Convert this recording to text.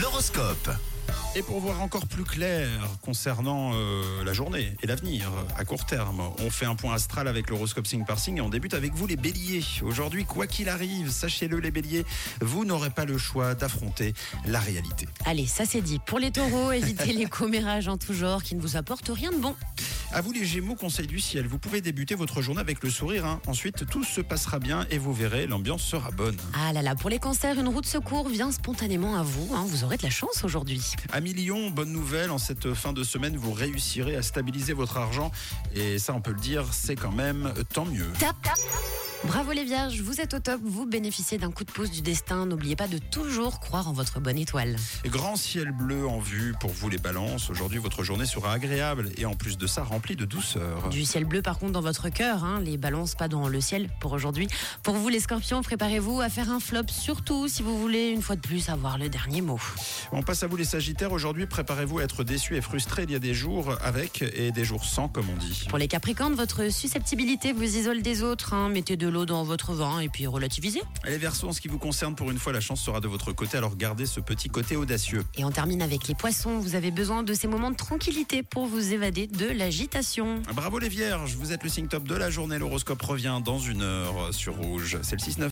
L'horoscope. Et pour voir encore plus clair concernant euh, la journée et l'avenir à court terme, on fait un point astral avec l'horoscope Sing par Sing et on débute avec vous les béliers. Aujourd'hui, quoi qu'il arrive, sachez-le les béliers, vous n'aurez pas le choix d'affronter la réalité. Allez, ça c'est dit. Pour les taureaux, évitez les commérages en tout genre qui ne vous apportent rien de bon. À vous les gémeaux, conseil du ciel, vous pouvez débuter votre journée avec le sourire. hein. Ensuite, tout se passera bien et vous verrez, l'ambiance sera bonne. Ah là là, pour les cancers, une roue de secours vient spontanément à vous. hein. Vous aurez de la chance aujourd'hui. À Million, bonne nouvelle, en cette fin de semaine, vous réussirez à stabiliser votre argent. Et ça, on peut le dire, c'est quand même tant mieux. Tap, tap. Bravo les vierges, vous êtes au top, vous bénéficiez d'un coup de pouce du destin. N'oubliez pas de toujours croire en votre bonne étoile. Grand ciel bleu en vue pour vous les balances. Aujourd'hui, votre journée sera agréable et en plus de ça, remplie de douceur. Du ciel bleu par contre dans votre cœur, hein. les balances pas dans le ciel pour aujourd'hui. Pour vous les scorpions, préparez-vous à faire un flop, surtout si vous voulez une fois de plus avoir le dernier mot. On passe à vous les sagittaires. Aujourd'hui, préparez-vous à être déçus et frustrés. Il y a des jours avec et des jours sans, comme on dit. Pour les capricornes, votre susceptibilité vous isole des autres. hein. Mettez de l'eau dans votre vin et puis relativisez. Et les versos, en ce qui vous concerne, pour une fois, la chance sera de votre côté. Alors gardez ce petit côté audacieux. Et on termine avec les poissons. Vous avez besoin de ces moments de tranquillité pour vous évader de l'agitation. Bravo les vierges, vous êtes le signe top de la journée. L'horoscope revient dans une heure sur Rouge. C'est le 6-9.